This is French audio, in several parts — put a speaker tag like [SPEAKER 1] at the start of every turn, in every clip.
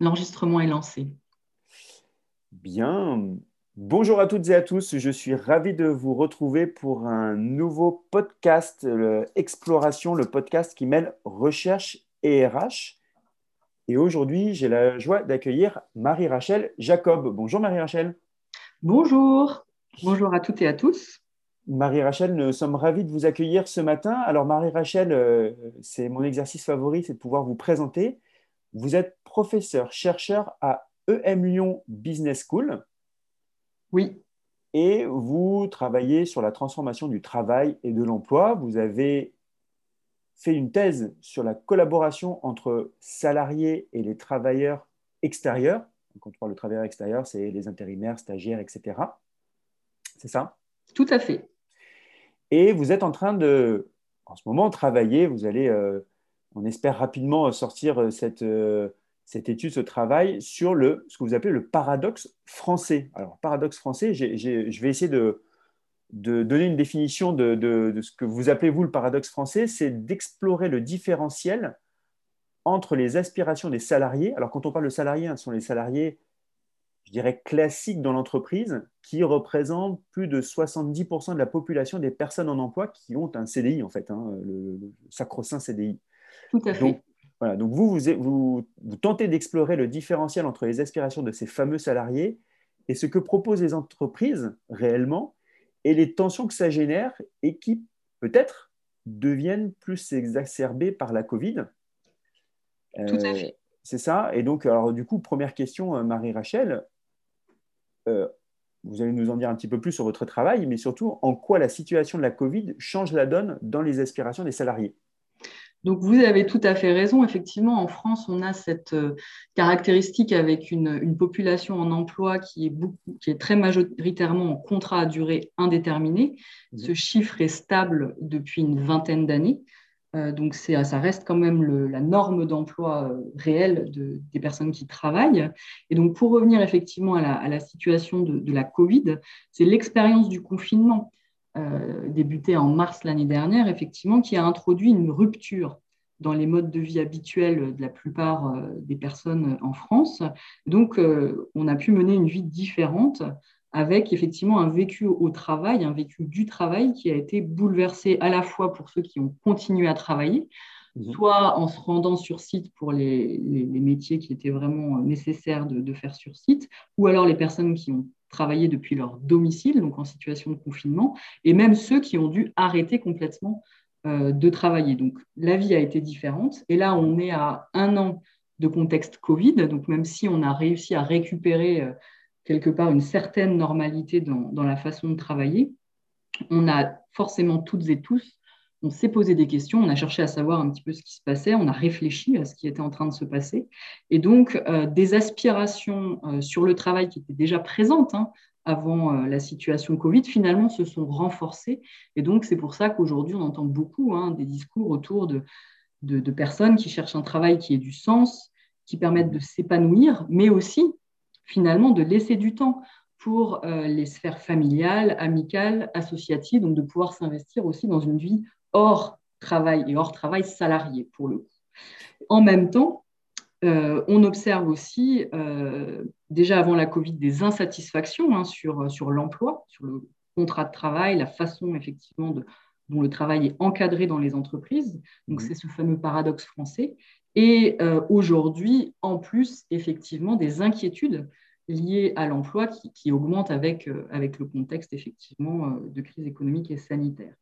[SPEAKER 1] L'enregistrement est lancé.
[SPEAKER 2] Bien. Bonjour à toutes et à tous. Je suis ravi de vous retrouver pour un nouveau podcast, Exploration, le podcast qui mêle recherche et RH. Et aujourd'hui, j'ai la joie d'accueillir Marie-Rachel Jacob. Bonjour Marie-Rachel.
[SPEAKER 1] Bonjour. Bonjour à toutes et à tous.
[SPEAKER 2] Marie-Rachel, nous sommes ravis de vous accueillir ce matin. Alors Marie-Rachel, euh, c'est mon exercice favori, c'est de pouvoir vous présenter. Vous êtes professeur, chercheur à EM Lyon Business School.
[SPEAKER 1] Oui.
[SPEAKER 2] Et vous travaillez sur la transformation du travail et de l'emploi. Vous avez fait une thèse sur la collaboration entre salariés et les travailleurs extérieurs. Quand on parle de travailleurs extérieurs, c'est les intérimaires, stagiaires, etc. C'est ça?
[SPEAKER 1] Tout à fait.
[SPEAKER 2] Et vous êtes en train de, en ce moment, travailler. Vous allez euh, on espère rapidement sortir euh, cette, euh, cette étude, ce travail sur le, ce que vous appelez le paradoxe français. Alors, paradoxe français, je vais essayer de, de donner une définition de, ce que vous appelez, vous, le paradoxe français, c'est d'explorer le différentiel entre les aspirations des salariés. Alors, quand on parle de salariés, hein, ce sont les salariés, je dirais, classiques dans l'entreprise, qui représentent plus de 70% de la population des personnes en emploi qui ont un CDI, en fait, hein, le, le sacro-saint CDI.
[SPEAKER 1] Tout à fait.
[SPEAKER 2] Donc, voilà, donc vous, vous, vous, tentez d'explorer le différentiel entre les aspirations de ces fameux salariés et ce que proposent les entreprises réellement et les tensions que ça génère et qui peut-être deviennent plus exacerbées par la Covid.
[SPEAKER 1] Tout à euh, fait.
[SPEAKER 2] C'est ça. Et donc, alors du coup, première question, euh, Marie-Rachel. Euh, vous allez nous en dire un petit peu plus sur votre travail, mais surtout en quoi la situation de la Covid change la donne dans les aspirations des salariés?
[SPEAKER 1] Donc, vous avez tout à fait raison. Effectivement, en France, on a cette euh, caractéristique avec une, population en emploi qui est, qui est, très majoritairement en contrat à durée indéterminée. Mmh. Ce chiffre est stable depuis une vingtaine d'années. Euh, donc, ça reste quand même la norme d'emploi euh, réelle des personnes qui travaillent. Et donc, pour revenir effectivement à la, situation de, la Covid, c'est l'expérience du confinement euh, débuté en mars l'année dernière, effectivement, qui a introduit une rupture dans les modes de vie habituels de la plupart euh, des personnes en France. Donc, euh, on a pu mener une vie différente avec effectivement un vécu au travail, un vécu du travail qui a été bouleversé à la fois pour ceux qui ont continué à travailler, mmh. soit en se rendant sur site pour les, métiers qui étaient vraiment nécessaires de, de, faire sur site, ou alors les personnes qui ont travailler depuis leur domicile, donc en situation de confinement, et même ceux qui ont dû arrêter complètement euh, de travailler. Donc la vie a été différente. Et là, on est à un an de contexte Covid. Donc même si on a réussi à récupérer euh, quelque part une certaine normalité dans, dans, la façon de travailler, on a forcément toutes et tous on s'est posé des questions, on a cherché à savoir un petit peu ce qui se passait, on a réfléchi à ce qui était en train de se passer. Et donc, euh, des aspirations euh, sur le travail qui étaient déjà présentes hein, avant euh, la situation Covid, finalement, se sont renforcées. Et donc, c'est pour ça qu'aujourd'hui, on entend beaucoup hein, des discours autour de, de, personnes qui cherchent un travail qui ait du sens, qui permettent de s'épanouir, mais aussi, finalement, de laisser du temps pour les sphères familiales, amicales, associatives, donc de pouvoir s'investir aussi dans une vie hors travail et hors travail salarié pour le coup. En même temps, euh, on observe aussi, euh, déjà avant la Covid, des insatisfactions hein, sur, sur l'emploi, sur le contrat de travail, la façon effectivement de, dont le travail est encadré dans les entreprises. Donc, mmh. c'est ce fameux paradoxe français. Et euh, aujourd'hui, en plus, effectivement, des inquiétudes liées à l'emploi qui, qui, augmentent avec, avec le contexte effectivement de crise économique et sanitaire.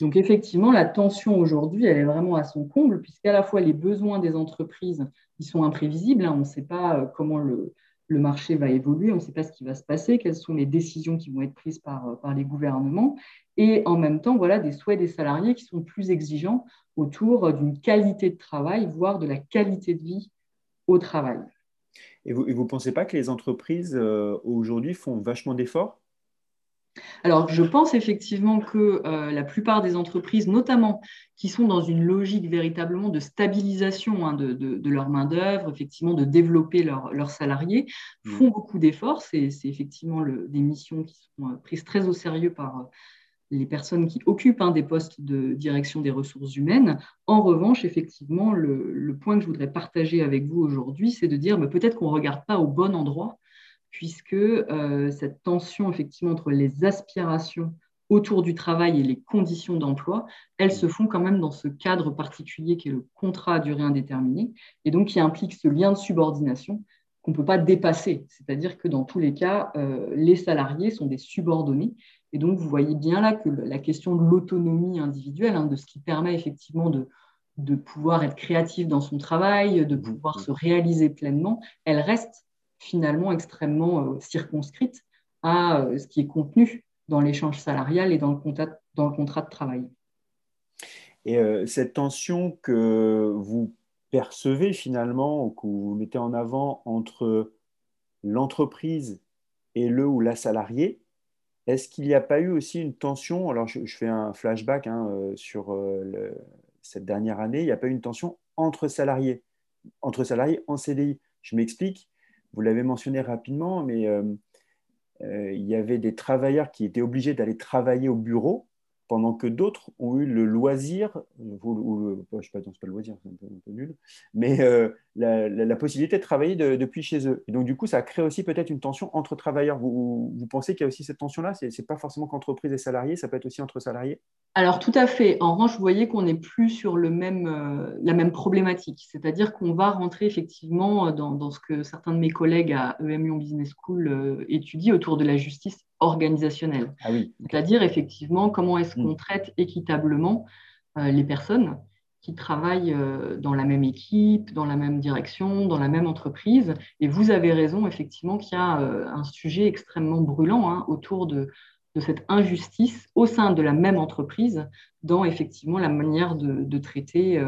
[SPEAKER 1] Donc effectivement, la tension aujourd'hui, elle est vraiment à son comble, puisqu'à la fois les besoins des entreprises, sont imprévisibles, hein. on ne sait pas euh, comment le, marché va évoluer, on ne sait pas ce qui va se passer, quelles sont les décisions qui vont être prises euh, par les gouvernements, et en même temps, voilà, des souhaits des salariés qui sont plus exigeants autour euh, d'une qualité de travail, voire de la qualité de vie au travail.
[SPEAKER 2] Et vous ne pensez pas que les entreprises aujourd'hui font vachement d'efforts?
[SPEAKER 1] Alors, je pense effectivement que euh, la plupart des entreprises, notamment qui sont dans une logique véritablement de stabilisation hein, de, leur main-d'œuvre, effectivement de développer leurs salariés, mmh. font beaucoup d'efforts. C'est effectivement des missions qui sont euh, prises très au sérieux par, les personnes qui occupent des postes de direction des ressources humaines. En revanche, effectivement, le, point que je voudrais partager avec vous aujourd'hui, c'est de dire bah, peut-être qu'on ne regarde pas au bon endroit, puisque euh, cette tension effectivement entre les aspirations autour du travail et les conditions d'emploi, elles se font quand même dans ce cadre particulier qui est le contrat à durée indéterminée, et donc qui implique ce lien de subordination qu'on ne peut pas dépasser. C'est-à-dire que dans tous les cas, euh, les salariés sont des subordonnés. Et donc, vous voyez bien là que la question de l'autonomie individuelle, hein, de ce qui permet effectivement de, de pouvoir être créatif dans son travail, de pouvoir se réaliser pleinement, elle reste finalement extrêmement euh, circonscrite à euh, ce qui est contenu dans l'échange salarial et dans le, contrat, dans le contrat de travail.
[SPEAKER 2] Et cette tension que vous percevez finalement, ou que vous mettez en avant entre l'entreprise et le ou la salariée, est-ce qu'il n'y a pas eu aussi une tension? Alors, je, fais un flashback hein, euh, sur euh, cette dernière année. Il n'y a pas eu une tension entre salariés, entre salariés en CDI. Je m'explique. Vous l'avez mentionné rapidement, mais euh, il y avait des travailleurs qui étaient obligés d'aller travailler au bureau pendant que d'autres ont eu le loisir, ou, je ne sais pas, c'est pas le loisir, c'est un, peu, nul, mais euh, la, possibilité de travailler depuis chez eux. Et donc, du coup, ça crée aussi peut-être une tension entre travailleurs. Vous, pensez qu'il y a aussi cette tension-là? Ce n'est pas forcément qu'entreprise et salariés, ça peut être aussi entre salariés?
[SPEAKER 1] Alors, tout à fait. En revanche, vous voyez qu'on n'est plus sur le même, euh, la même problématique. C'est-à-dire qu'on va rentrer effectivement dans, dans, ce que certains de mes collègues à EM Lyon Business School euh, étudient autour de la justice organisationnelle.
[SPEAKER 2] Ah
[SPEAKER 1] C'est-à-dire, effectivement, comment est-ce qu'on mm. traite équitablement euh, les personnes qui travaillent euh, dans la même équipe, dans la même direction, dans la même entreprise. Et vous avez raison, effectivement, qu'il y a euh, un sujet extrêmement brûlant hein, autour de, cette injustice au sein de la même entreprise dans effectivement la manière de, traiter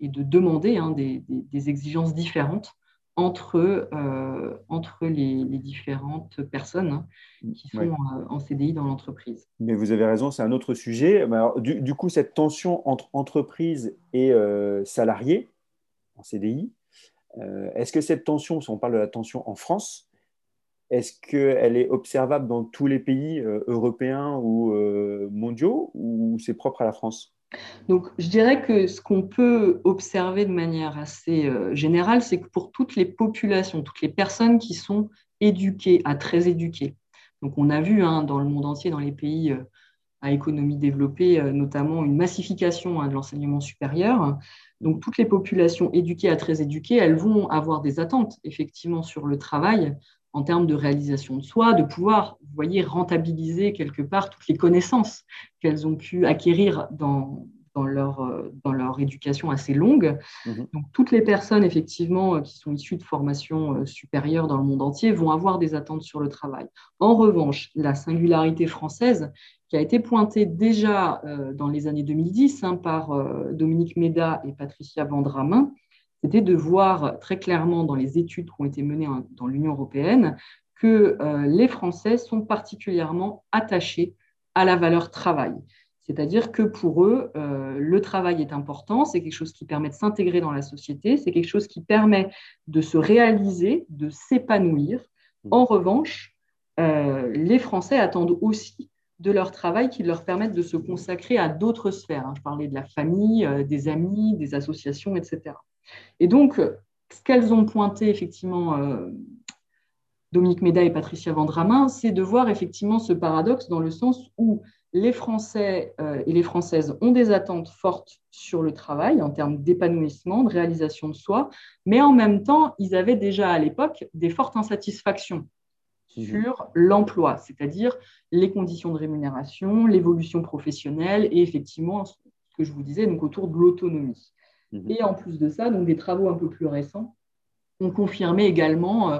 [SPEAKER 1] et de demander hein, des, exigences différentes entre, euh, entre les, différentes personnes hein, qui sont euh, en CDI dans l'entreprise.
[SPEAKER 2] Mais vous avez raison, c'est un autre sujet. du, coup, cette tension entre entreprise et euh, salariés en CDI, est-ce que cette tension, si on parle de la tension en France, est-ce qu'elle est observable dans tous les pays européens ou mondiaux ou c'est propre à la France?
[SPEAKER 1] Donc, je dirais que ce qu'on peut observer de manière assez euh, générale, c'est que pour toutes les populations, toutes les personnes qui sont éduquées à très éduquées, donc on a vu hein, dans le monde entier, dans les pays euh, à économie développée, euh, notamment une massification hein, de l'enseignement supérieur. Donc, toutes les populations éduquées à très éduquées, elles vont avoir des attentes, effectivement, sur le travail en termes de réalisation de soi, de pouvoir, vous voyez, rentabiliser quelque part toutes les connaissances qu'elles ont pu acquérir dans, dans, leur, euh, dans leur éducation assez longue. Mhm. Donc, toutes les personnes, effectivement, euh, qui sont issues de formations euh, supérieures dans le monde entier vont avoir des attentes sur le travail. En revanche, la singularité française, qui a été pointée déjà dans les années 2010 hein, par Dominique Méda et Patricia Vendramin, c'était de voir très clairement dans les études qui ont été menées dans l'Union européenne que euh, les Français sont particulièrement attachés à la valeur travail. C'est-à-dire que pour eux, euh, le travail est important, c'est quelque chose qui permet de s'intégrer dans la société, c'est quelque chose qui permet de se réaliser, de s'épanouir. Mmh. En revanche, euh, les Français attendent aussi de leur travail qui leur permettent de se consacrer à d'autres sphères. Hein. Je parlais de la famille, des amis, des associations, etc. Et donc, ce qu'elles ont pointé effectivement, euh, Dominique Méda et Patricia Vendramin, c'est de voir effectivement ce paradoxe dans le sens où les Français euh, et les Françaises ont des attentes fortes sur le travail en termes d'épanouissement, de réalisation de soi, mais en même temps, ils avaient déjà à l'époque des fortes insatisfactions mmh. sur l'emploi, c'est-à-dire les conditions de rémunération, l'évolution professionnelle et effectivement ce que je vous disais, donc autour de l'autonomie. Mhm. Et en plus de ça, donc des travaux un peu plus récents ont confirmé également euh,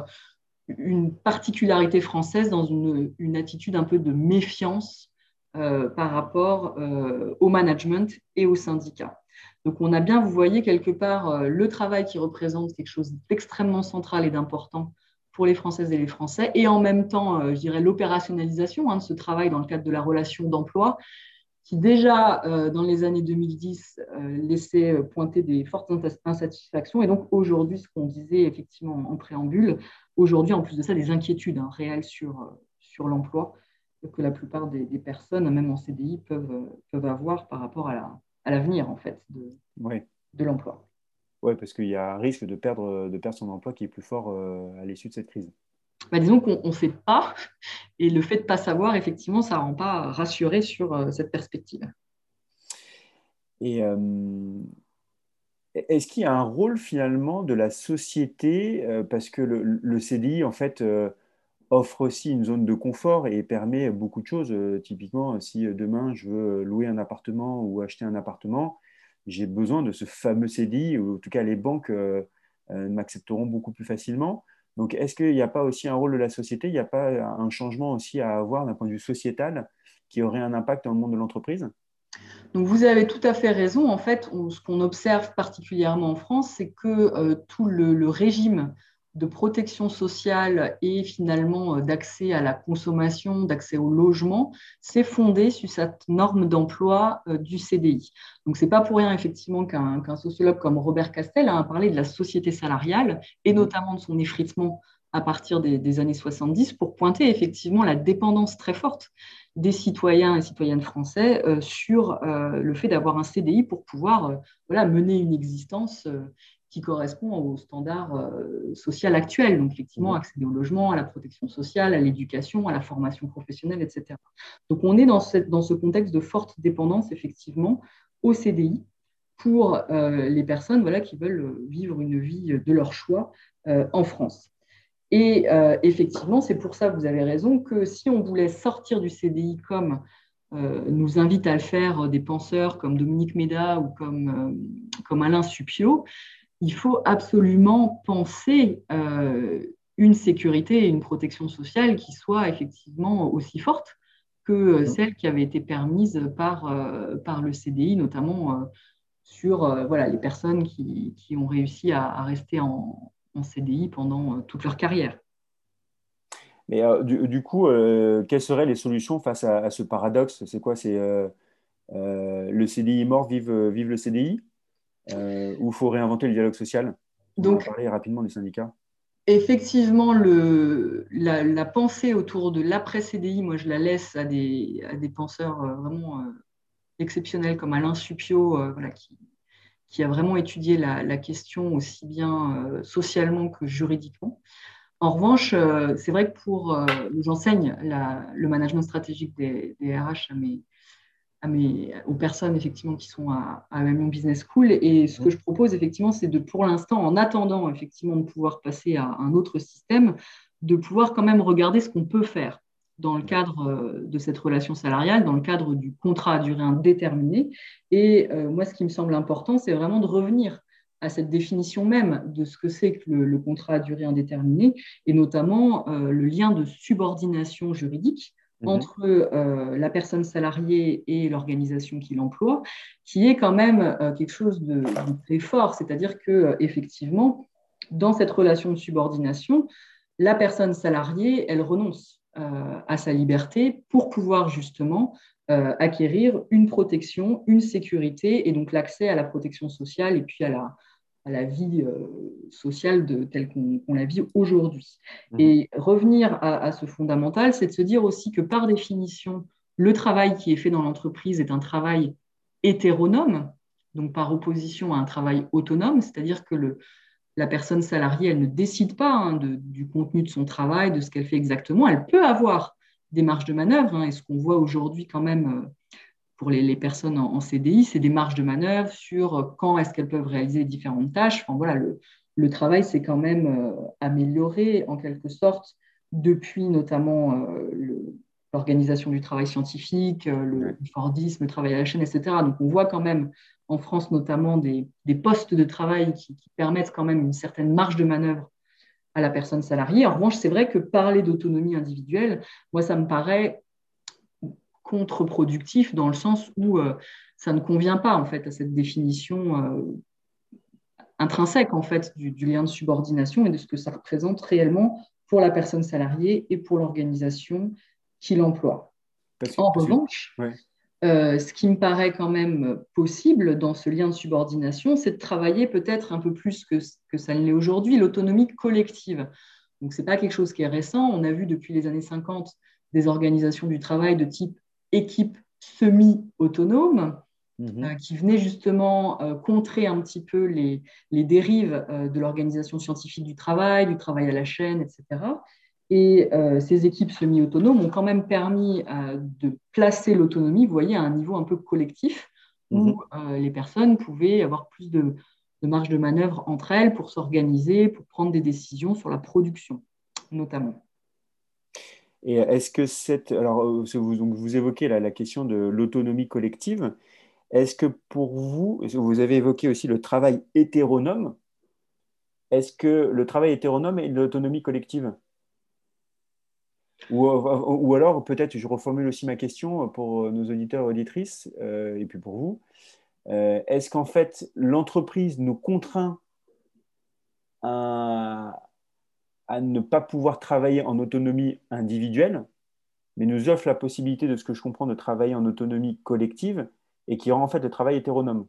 [SPEAKER 1] une particularité française dans une, attitude un peu de méfiance euh, par rapport euh, au management et aux syndicats. Donc on a bien, vous voyez quelque part, le travail qui représente quelque chose d'extrêmement central et d'important pour les Françaises et les Français, et en même temps, je dirais, l'opérationnalisation hein, de ce travail dans le cadre de la relation d'emploi, qui déjà euh, dans les années 2010 euh, laissait euh, pointer des fortes insatisfactions. Et donc aujourd'hui, ce qu'on disait effectivement en préambule, aujourd'hui en plus de ça, des inquiétudes hein, réelles sur, sur l'emploi que la plupart des, personnes, même en CDI, peuvent, peuvent avoir par rapport à l'avenir, en fait, de, de l'emploi.
[SPEAKER 2] Oui, parce qu'il y a un risque de perdre, de perdre son emploi qui est plus fort à l'issue de cette crise.
[SPEAKER 1] Bah, disons qu'on ne sait pas, et le fait de ne pas savoir, effectivement, ça ne rend pas rassuré sur cette perspective.
[SPEAKER 2] Et est-ce qu'il y a un rôle finalement de la société euh, Parce que le, CDI, en fait, euh, offre aussi une zone de confort et permet beaucoup de choses. Euh, typiquement, si demain je veux louer un appartement ou acheter un appartement, j'ai besoin de ce fameux CDI, ou en tout cas les banques m'accepteront beaucoup plus facilement. Donc, est-ce qu'il n'y a pas aussi un rôle de la société? Il n'y a pas un changement aussi à avoir d'un point de vue sociétal qui aurait un impact dans le monde de l'entreprise?
[SPEAKER 1] Donc vous avez tout à fait raison. En fait, ce qu'on observe particulièrement en France, c'est que euh, tout le, régime de protection sociale et finalement euh, d'accès à la consommation, d'accès au logement, s'est fondé sur cette norme d'emploi euh, du CDI. Donc ce n'est pas pour rien effectivement qu'un sociologue comme Robert Castel a parlé de la société salariale et mmh. notamment de son effritement à partir des, années 70 pour pointer effectivement la dépendance très forte des citoyens et citoyennes français euh, sur euh, le fait d'avoir un CDI pour pouvoir euh, voilà, mener une existence qui correspond au standard social actuel. Donc, effectivement, mmh. accéder au logement, à la protection sociale, à l'éducation, à la formation professionnelle, etc. Donc, on est dans, cette, dans ce contexte de forte dépendance, effectivement, au CDI pour les personnes voilà, qui veulent vivre une vie de leur choix en France. Et euh, effectivement, c'est pour ça, vous avez raison, que si on voulait sortir du CDI comme euh, nous invitent à le faire des penseurs comme Dominique Méda ou comme, euh, comme Alain Supio, il faut absolument penser une sécurité et une protection sociale qui soient effectivement aussi fortes que mmh. celles qui avaient été permises par, par le CDI, notamment sur voilà, les personnes qui, qui ont réussi à, à rester en, en CDI pendant euh, toute leur carrière.
[SPEAKER 2] Mais euh, du, coup, euh, quelles seraient les solutions face à, ce paradoxe? C'est quoi? C'est le CDI mort, vive, vive le CDI Ou il faut réinventer le dialogue social Donc, on va parler rapidement des syndicats.
[SPEAKER 1] Effectivement, le, la, pensée autour de l'après-CDI, moi, je la laisse à des, à des penseurs vraiment exceptionnels comme Alain Supio, voilà, qui, qui a vraiment étudié la, question aussi bien euh, socialement que juridiquement. En revanche, euh, c'est vrai que pour, euh, j'enseigne le management stratégique des, RH à mes, aux personnes effectivement qui sont à, à Business School. Et ce que je propose effectivement, c'est de, pour l'instant, en attendant effectivement de pouvoir passer à un autre système, de pouvoir quand même regarder ce qu'on peut faire dans le cadre euh, de cette relation salariale, dans le cadre du contrat à durée indéterminée. Et euh, moi, ce qui me semble important, c'est vraiment de revenir à cette définition même de ce que c'est que le, contrat à durée indéterminée, et notamment euh, le lien de subordination juridique mhm. entre la personne salariée et l'organisation qui l'emploie, qui est quand même quelque chose de, très fort. C'est-à-dire que effectivement, dans cette relation de subordination, la personne salariée, elle renonce euh, à sa liberté pour pouvoir justement euh, acquérir une protection, une sécurité et donc l'accès à la protection sociale et puis à la, à la vie euh, sociale de, telle qu'on la vit aujourd'hui. Mmh. Et revenir à, ce fondamental, c'est de se dire aussi que par définition, le travail qui est fait dans l'entreprise est un travail hétéronome, donc par opposition à un travail autonome, c'est-à-dire que le, la personne salariée, elle ne décide pas hein, du contenu de son travail, de ce qu'elle fait exactement. Elle peut avoir des marges de manœuvre. Hein, et ce qu'on voit aujourd'hui quand même euh, pour les, personnes en, CDI, c'est des marges de manœuvre sur euh, quand est-ce qu'elles peuvent réaliser différentes tâches. Enfin, voilà, le, travail s'est quand même euh, amélioré en quelque sorte depuis notamment l'organisation du travail scientifique, le Fordisme, le travail à la chaîne, etc. Donc on voit quand même en France notamment des, postes de travail qui, permettent quand même une certaine marge de manœuvre à la personne salariée. En revanche, c'est vrai que parler d'autonomie individuelle, moi, ça me paraît contre-productif dans le sens où euh, ça ne convient pas en fait à cette définition euh, intrinsèque en fait du, lien de subordination et de ce que ça représente réellement pour la personne salariée et pour l'organisation qui l'emploie. En revanche, euh, ce qui me paraît quand même possible dans ce lien de subordination, c'est de travailler peut-être un peu plus que, que ça ne l'est aujourd'hui, l'autonomie collective. Donc, ce n'est pas quelque chose qui est récent. On a vu depuis les années 50 des organisations du travail de type équipe semi-autonome, mhm. euh, qui venaient justement euh, contrer un petit peu les, dérives euh, de l'organisation scientifique du travail, du travail à la chaîne, etc. Et ces équipes semi-autonomes ont quand même permis de placer l'autonomie, vous voyez, à un niveau un peu collectif, où mhm. les personnes pouvaient avoir plus de, de marge de manœuvre entre elles pour s'organiser, pour prendre des décisions sur la production, notamment.
[SPEAKER 2] Et est-ce que cette. Alors, euh, vous, donc vous évoquez la, question de l'autonomie collective. Est-ce que pour vous, vous avez évoqué aussi le travail hétéronome, est-ce que le travail hétéronome est l'autonomie collective? Ou, ou, alors, peut-être, je reformule aussi ma question pour nos auditeurs et auditrices, euh, et puis pour vous. Euh, est-ce qu'en fait, l'entreprise nous contraint à, à ne pas pouvoir travailler en autonomie individuelle, mais nous offre la possibilité, de ce que je comprends, de travailler en autonomie collective et qui rend en fait le travail hétéronome.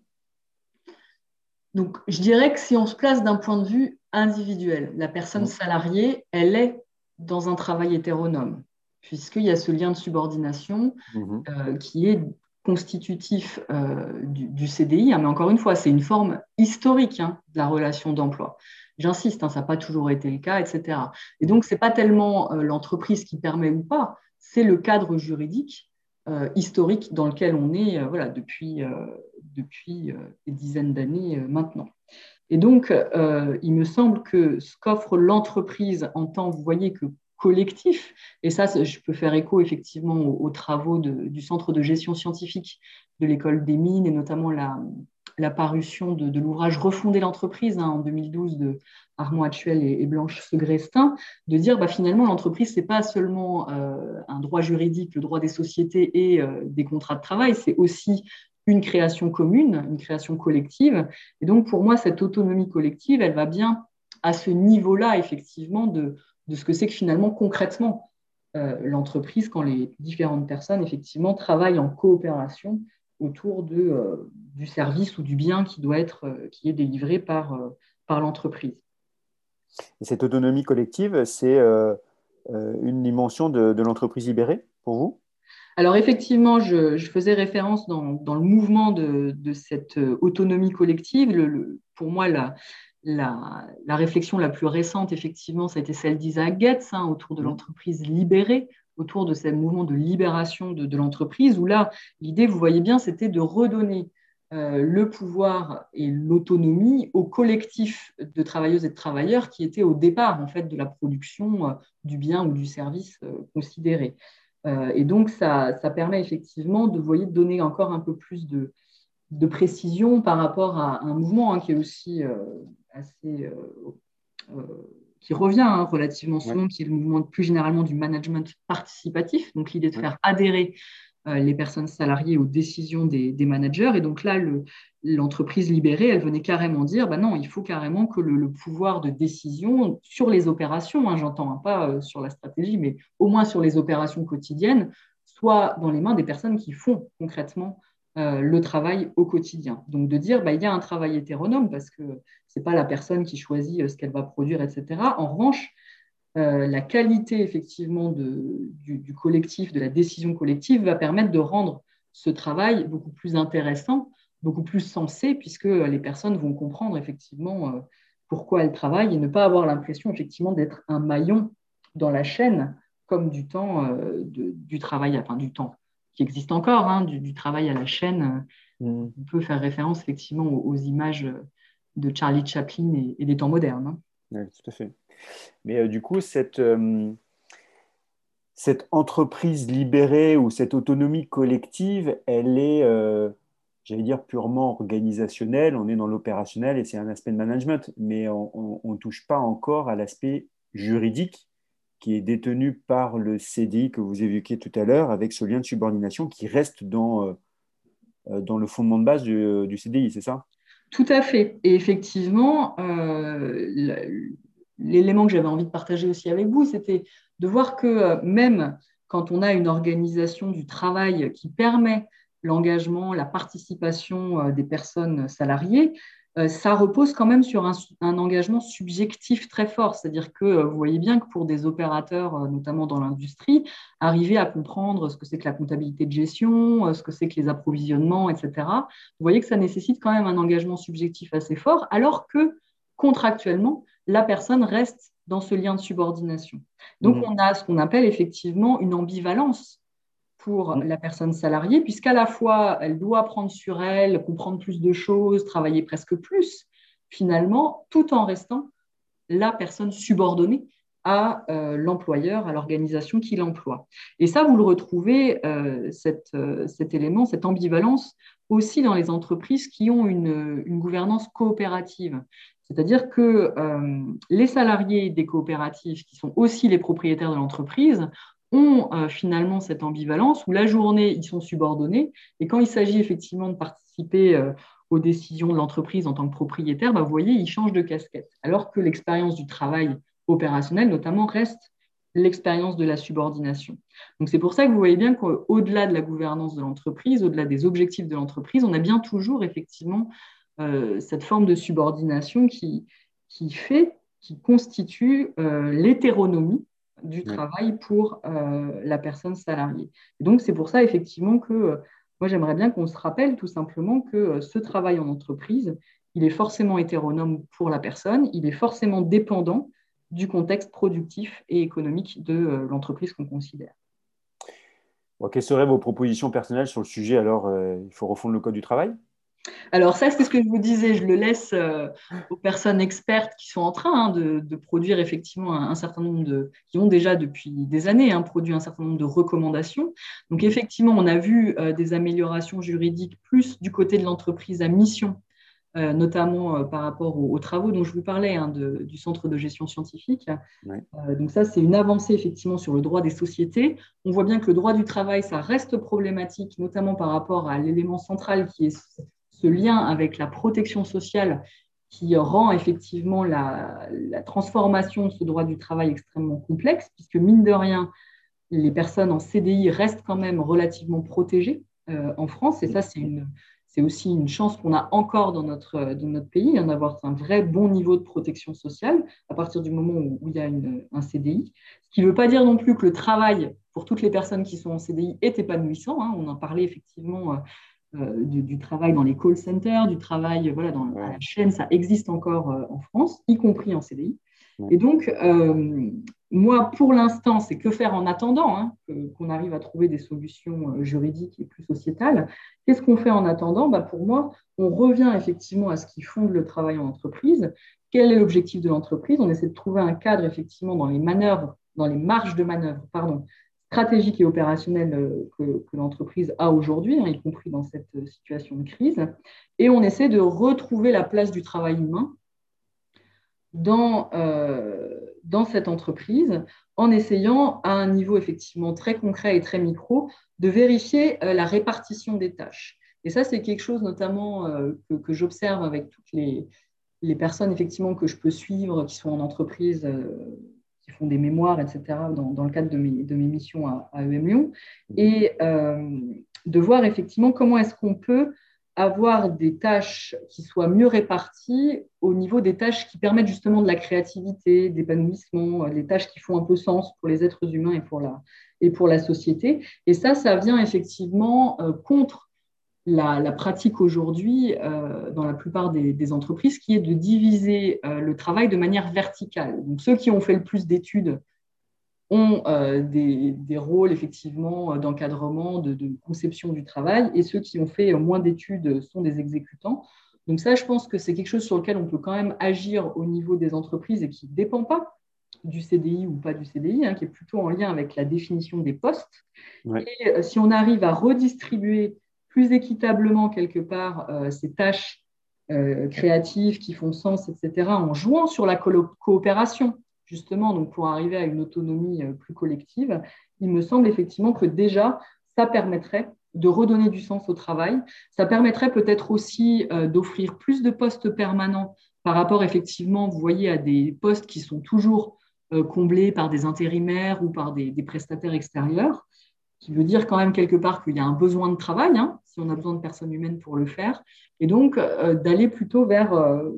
[SPEAKER 1] Donc, je dirais que si on se place d'un point de vue individuel, la personne mmh. salariée, elle est dans un travail hétéronome, puisqu'il y a ce lien de subordination mmh. euh, qui est constitutif euh, du, CDI, hein, mais encore une fois, c'est une forme historique hein, de la relation d'emploi. J'insiste, hein, ça n'a pas toujours été le cas, etc. Et donc, ce n'est pas tellement euh, l'entreprise qui permet ou pas, c'est le cadre juridique euh, historique dans lequel on est voilà, depuis, depuis des dizaines d'années maintenant. Et donc, il me semble que ce qu'offre l'entreprise en tant, vous voyez que collectif. Et ça, je peux faire écho effectivement aux, travaux du Centre de gestion scientifique de l'école des mines et notamment la, la parution de, l'ouvrage Refonder l'entreprise hein, en 2012 de Armand Actuel et, Blanche Segrestin, de dire bah, finalement l'entreprise, ce n'est pas seulement euh, un droit juridique, le droit des sociétés et euh, des contrats de travail, c'est aussi une création commune, une création collective. Et donc pour moi, cette autonomie collective, elle va bien à ce niveau-là, effectivement, de, ce que c'est que finalement concrètement euh, l'entreprise quand les différentes personnes effectivement travaillent en coopération autour de, euh, du service ou du bien qui doit être euh, qui est délivré par, par l'entreprise.
[SPEAKER 2] Et cette autonomie collective, c'est une dimension de, de l'entreprise libérée pour vous?
[SPEAKER 1] Alors effectivement, je, faisais référence dans, dans le mouvement de, de, cette autonomie collective. Le, pour moi, la, la, réflexion la plus récente, effectivement, ça a été celle d'Isaac Getz hein, autour de mmh. l'entreprise libérée, autour de ce mouvement de libération de, l'entreprise, où là, l'idée, vous voyez bien, c'était de redonner euh, le pouvoir et l'autonomie au collectif de travailleuses et de travailleurs qui étaient au départ en fait de la production euh, du bien ou du service euh, considéré. et donc ça, permet effectivement de, voyez, de donner encore un peu plus de, précision par rapport à un mouvement hein, qui est aussi assez, qui revient hein, relativement souvent, qui est le mouvement plus généralement du management participatif, donc l'idée de faire adhérer euh, les personnes salariées aux décisions des, managers. Et donc là, l'entreprise libérée, elle venait carrément dire, bah non, il faut carrément que le, pouvoir de décision sur les opérations, hein, j'entends hein, pas sur la stratégie, mais au moins sur les opérations quotidiennes, soit dans les mains des personnes qui font concrètement euh, le travail au quotidien. Donc de dire, bah, il y a un travail hétéronome parce que ce n'est pas la personne qui choisit euh, ce qu'elle va produire, etc. En revanche, euh, la qualité effectivement du, collectif, de la décision collective va permettre de rendre ce travail beaucoup plus intéressant, beaucoup plus sensé, puisque les personnes vont comprendre effectivement pourquoi elles travaillent et ne pas avoir l'impression effectivement d'être un maillon dans la chaîne comme du temps du travail, enfin du temps, qui existe encore, hein, du, travail à la chaîne. Mm. On peut faire référence effectivement aux, images de Charlie Chaplin et, des temps modernes. Hein.
[SPEAKER 2] Oui, tout à fait. Mais euh, du coup, cette, euh, cette entreprise libérée ou cette autonomie collective, elle est, euh, j'allais dire, purement organisationnelle. On est dans l'opérationnel et c'est un aspect de management, mais on ne touche pas encore à l'aspect juridique qui est détenu par le CDI que vous évoquiez tout à l'heure, avec ce lien de subordination qui reste dans, euh, euh, dans le fondement de base du, CDI, c'est ça?
[SPEAKER 1] Tout à fait. Et effectivement, euh, l'élément que j'avais envie de partager aussi avec vous, c'était de voir que même quand on a une organisation du travail qui permet l'engagement, la participation des personnes salariées, euh, ça repose quand même sur un, engagement subjectif très fort. C'est-à-dire que euh, vous voyez bien que pour des opérateurs, euh, notamment dans l'industrie, arriver à comprendre ce que c'est que la comptabilité de gestion, ce que c'est que les approvisionnements, etc., vous voyez que ça nécessite quand même un engagement subjectif assez fort, alors que contractuellement, la personne reste dans ce lien de subordination. Donc, mmh. on a ce qu'on appelle effectivement une ambivalence pour la personne salariée, puisqu'à la fois, elle doit prendre sur elle, comprendre plus de choses, travailler presque plus, finalement, tout en restant la personne subordonnée à euh, l'employeur, à l'organisation qui l'emploie. Et ça, vous le retrouvez, euh, euh, cet élément, cette ambivalence, aussi dans les entreprises qui ont une, une gouvernance coopérative. C'est-à-dire que les salariés des coopératives, qui sont aussi les propriétaires de l'entreprise, ont euh, finalement cette ambivalence où la journée, ils sont subordonnés et quand il s'agit effectivement de participer euh, aux décisions de l'entreprise en tant que propriétaire, bah, vous voyez, ils changent de casquette. Alors que l'expérience du travail opérationnel, notamment, reste l'expérience de la subordination. Donc c'est pour ça que vous voyez bien qu'au-delà de la gouvernance de l'entreprise, au-delà des objectifs de l'entreprise, on a bien toujours effectivement euh, cette forme de subordination qui, qui fait, qui constitue l'hétéronomie du travail pour euh, la personne salariée. donc, c'est pour ça, effectivement, que euh, moi, j'aimerais bien qu'on se rappelle tout simplement que euh, ce travail en entreprise, il est forcément hétéronome pour la personne, il est forcément dépendant du contexte productif et économique de l'entreprise qu'on considère.
[SPEAKER 2] quelles seraient vos propositions personnelles sur le sujet? Alors, il faut refondre le code du travail?
[SPEAKER 1] Alors ça, c'est ce que je vous disais, je le laisse euh, aux personnes expertes qui sont en train hein, de, produire effectivement un, certain nombre de, qui ont déjà depuis des années hein, produit un certain nombre de recommandations. Donc effectivement, on a vu euh, des améliorations juridiques plus du côté de l'entreprise à mission, euh, notamment par rapport aux, travaux dont je vous parlais hein, du Centre de gestion scientifique. donc ça, c'est une avancée effectivement sur le droit des sociétés. On voit bien que le droit du travail, ça reste problématique, notamment par rapport à l'élément central qui est ce lien avec la protection sociale qui rend effectivement la, transformation de ce droit du travail extrêmement complexe, puisque mine de rien, les personnes en CDI restent quand même relativement protégées euh, en France, et ça, c'est aussi une chance qu'on a encore dans notre, pays, hein, d'avoir un vrai bon niveau de protection sociale à partir du moment où, il y a un CDI. Ce qui ne veut pas dire non plus que le travail pour toutes les personnes qui sont en CDI est épanouissant. Hein. On en parlait effectivement euh, euh, du, travail dans les call centers, du travail voilà, dans la chaîne, ça existe encore euh, en France, y compris en CDI. Et donc, euh, moi, pour l'instant, c'est que faire en attendant hein, qu'on arrive à trouver des solutions juridiques et plus sociétales. Qu'est-ce qu'on fait en attendant? Bah, Pour moi, on revient effectivement à ce qui fonde le travail en entreprise. Quel est l'objectif de l'entreprise? On essaie de trouver un cadre effectivement dans les manœuvres, dans les marges de manœuvre, pardon, stratégique et opérationnelle euh, que, l'entreprise a aujourd'hui, hein, y compris dans cette euh, situation de crise. Et on essaie de retrouver la place du travail humain dans, euh, dans cette entreprise en essayant à un niveau effectivement très concret et très micro de vérifier la répartition des tâches. Et ça, c'est quelque chose notamment que, j'observe avec toutes les, les, personnes effectivement que je peux suivre qui sont en entreprise qui font des mémoires, etc., dans, dans le cadre de mes, de mes missions à, à EM Lyon, mmh. et euh, de voir effectivement comment est-ce qu'on peut avoir des tâches qui soient mieux réparties au niveau des tâches qui permettent justement de la créativité, d'épanouissement, des tâches qui font un peu sens pour les êtres humains et pour la, et pour la société. Et ça, ça vient effectivement euh, contre la, pratique aujourd'hui euh, dans la plupart des, entreprises, qui est de diviser euh, le travail de manière verticale. Donc, ceux qui ont fait le plus d'études ont euh, des, rôles effectivement d'encadrement, de, conception du travail, et ceux qui ont fait moins d'études sont des exécutants. Donc ça, je pense que c'est quelque chose sur lequel on peut quand même agir au niveau des entreprises et qui ne dépend pas du CDI ou pas du CDI, hein, qui est plutôt en lien avec la définition des postes. Et si on arrive à redistribuer plus équitablement quelque part euh, ces tâches euh, créatives qui font sens, etc., en jouant sur la coopération, justement, donc pour arriver à une autonomie euh, plus collective, il me semble effectivement que déjà, ça permettrait de redonner du sens au travail. Ça permettrait peut-être aussi d'offrir plus de postes permanents par rapport, effectivement, vous voyez, à des postes qui sont toujours comblés par des intérimaires ou par des, prestataires extérieurs, qui veut dire quand même quelque part qu'il y a un besoin de travail. Hein on a besoin de personnes humaines pour le faire. Et donc, d'aller plutôt vers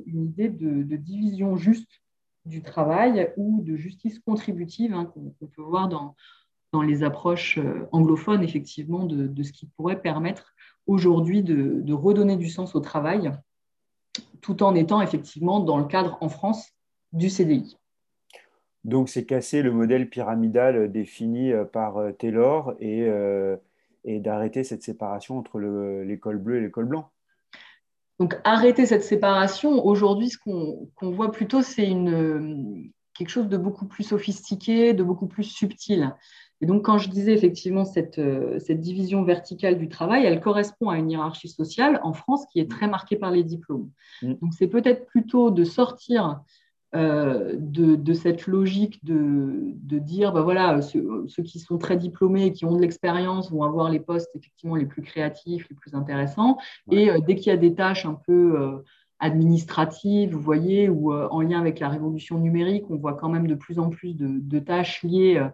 [SPEAKER 1] une idée de, division juste du travail ou de justice contributive hein, qu'on peut voir dans, dans les approches anglophones, effectivement, de, ce qui pourrait permettre aujourd'hui de, redonner du sens au travail tout en étant effectivement dans le cadre en France du CDI.
[SPEAKER 2] Donc, c'est casser le modèle pyramidal défini euh, par euh, Taylor et, euh, et d'arrêter cette séparation entre l'école bleue et l'école blanc.
[SPEAKER 1] Donc, arrêter cette séparation, aujourd'hui, ce qu'on voit plutôt, c'est quelque chose de beaucoup plus sophistiqué, de beaucoup plus subtil. Et donc, quand je disais effectivement cette, cette, division verticale du travail, elle correspond à une hiérarchie sociale en France qui est très marquée par les diplômes. Mm. Donc, c'est peut-être plutôt de sortir euh, de, cette logique de, dire, ben voilà, ceux, qui sont très diplômés et qui ont de l'expérience vont avoir les postes effectivement les plus créatifs, les plus intéressants. Et euh, dès qu'il y a des tâches un peu euh, administratives, vous voyez, ou en lien avec la révolution numérique, on voit quand même de plus en plus de, de tâches liées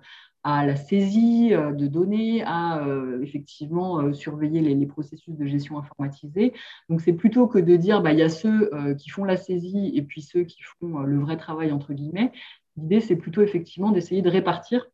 [SPEAKER 1] à la saisie euh, de données, à euh, effectivement euh, surveiller les, processus de gestion informatisée. Donc, c'est plutôt que de dire, bah, il y a ceux qui font la saisie et puis ceux qui font le vrai travail, entre guillemets. L'idée, c'est plutôt effectivement d'essayer de répartir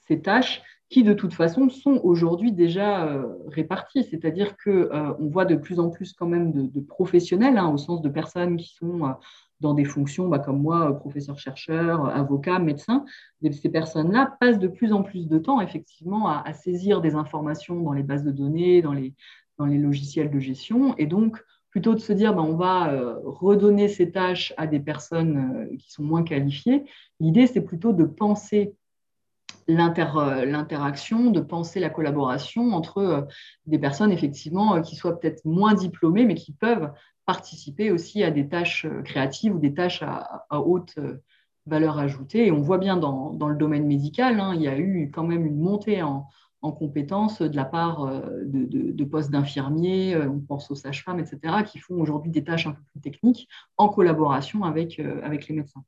[SPEAKER 1] ces tâches qui, de toute façon, sont aujourd'hui déjà réparties. C'est-à-dire qu'on voit de plus en plus quand même de, professionnels, hein, au sens de personnes qui sont dans des fonctions bah, comme moi, euh, professeur-chercheur, avocat, médecin, ces personnes-là passent de plus en plus de temps effectivement à, saisir des informations dans les bases de données, dans les, logiciels de gestion. Et donc, plutôt de se dire bah, on va euh, redonner ces tâches à des personnes euh, qui sont moins qualifiées, l'idée c'est plutôt de penser l'interaction, de penser la collaboration entre des personnes effectivement qui soient peut-être moins diplômées mais qui peuvent participer aussi à des tâches euh, créatives ou des tâches à, haute euh, valeur ajoutée. Et on voit bien dans, le domaine médical, hein, il y a eu quand même une montée en, compétences de la part euh, de, postes d'infirmiers, on pense aux sages-femmes, etc., qui font aujourd'hui des tâches un peu plus techniques en collaboration avec, avec les médecins.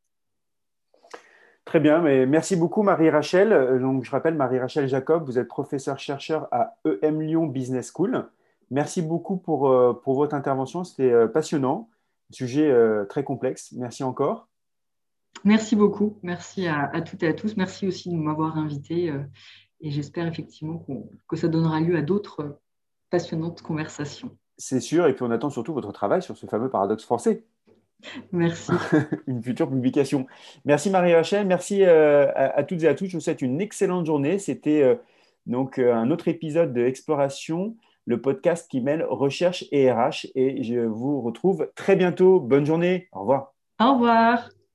[SPEAKER 2] Très bien, mais merci beaucoup Marie-Rachel. Je rappelle Marie-Rachel Jacob, vous êtes professeur-chercheur à EM Lyon Business School. Merci beaucoup pour, euh, pour votre intervention. C'était euh, passionnant, sujet euh, très complexe. Merci encore.
[SPEAKER 1] Merci beaucoup. Merci à, toutes et à tous. Merci aussi de m'avoir invité. Et j'espère effectivement que ça donnera lieu à d'autres passionnantes conversations.
[SPEAKER 2] C'est sûr. Et puis on attend surtout votre travail sur ce fameux paradoxe français.
[SPEAKER 1] Merci.
[SPEAKER 2] une future publication. Merci Marie-Rachel. Merci à, toutes et à tous. Je vous souhaite une excellente journée. C'était donc un autre épisode de Exploration le podcast qui mêle recherche et RH. Et je vous retrouve très bientôt. Bonne journée. Au revoir.
[SPEAKER 1] Au revoir.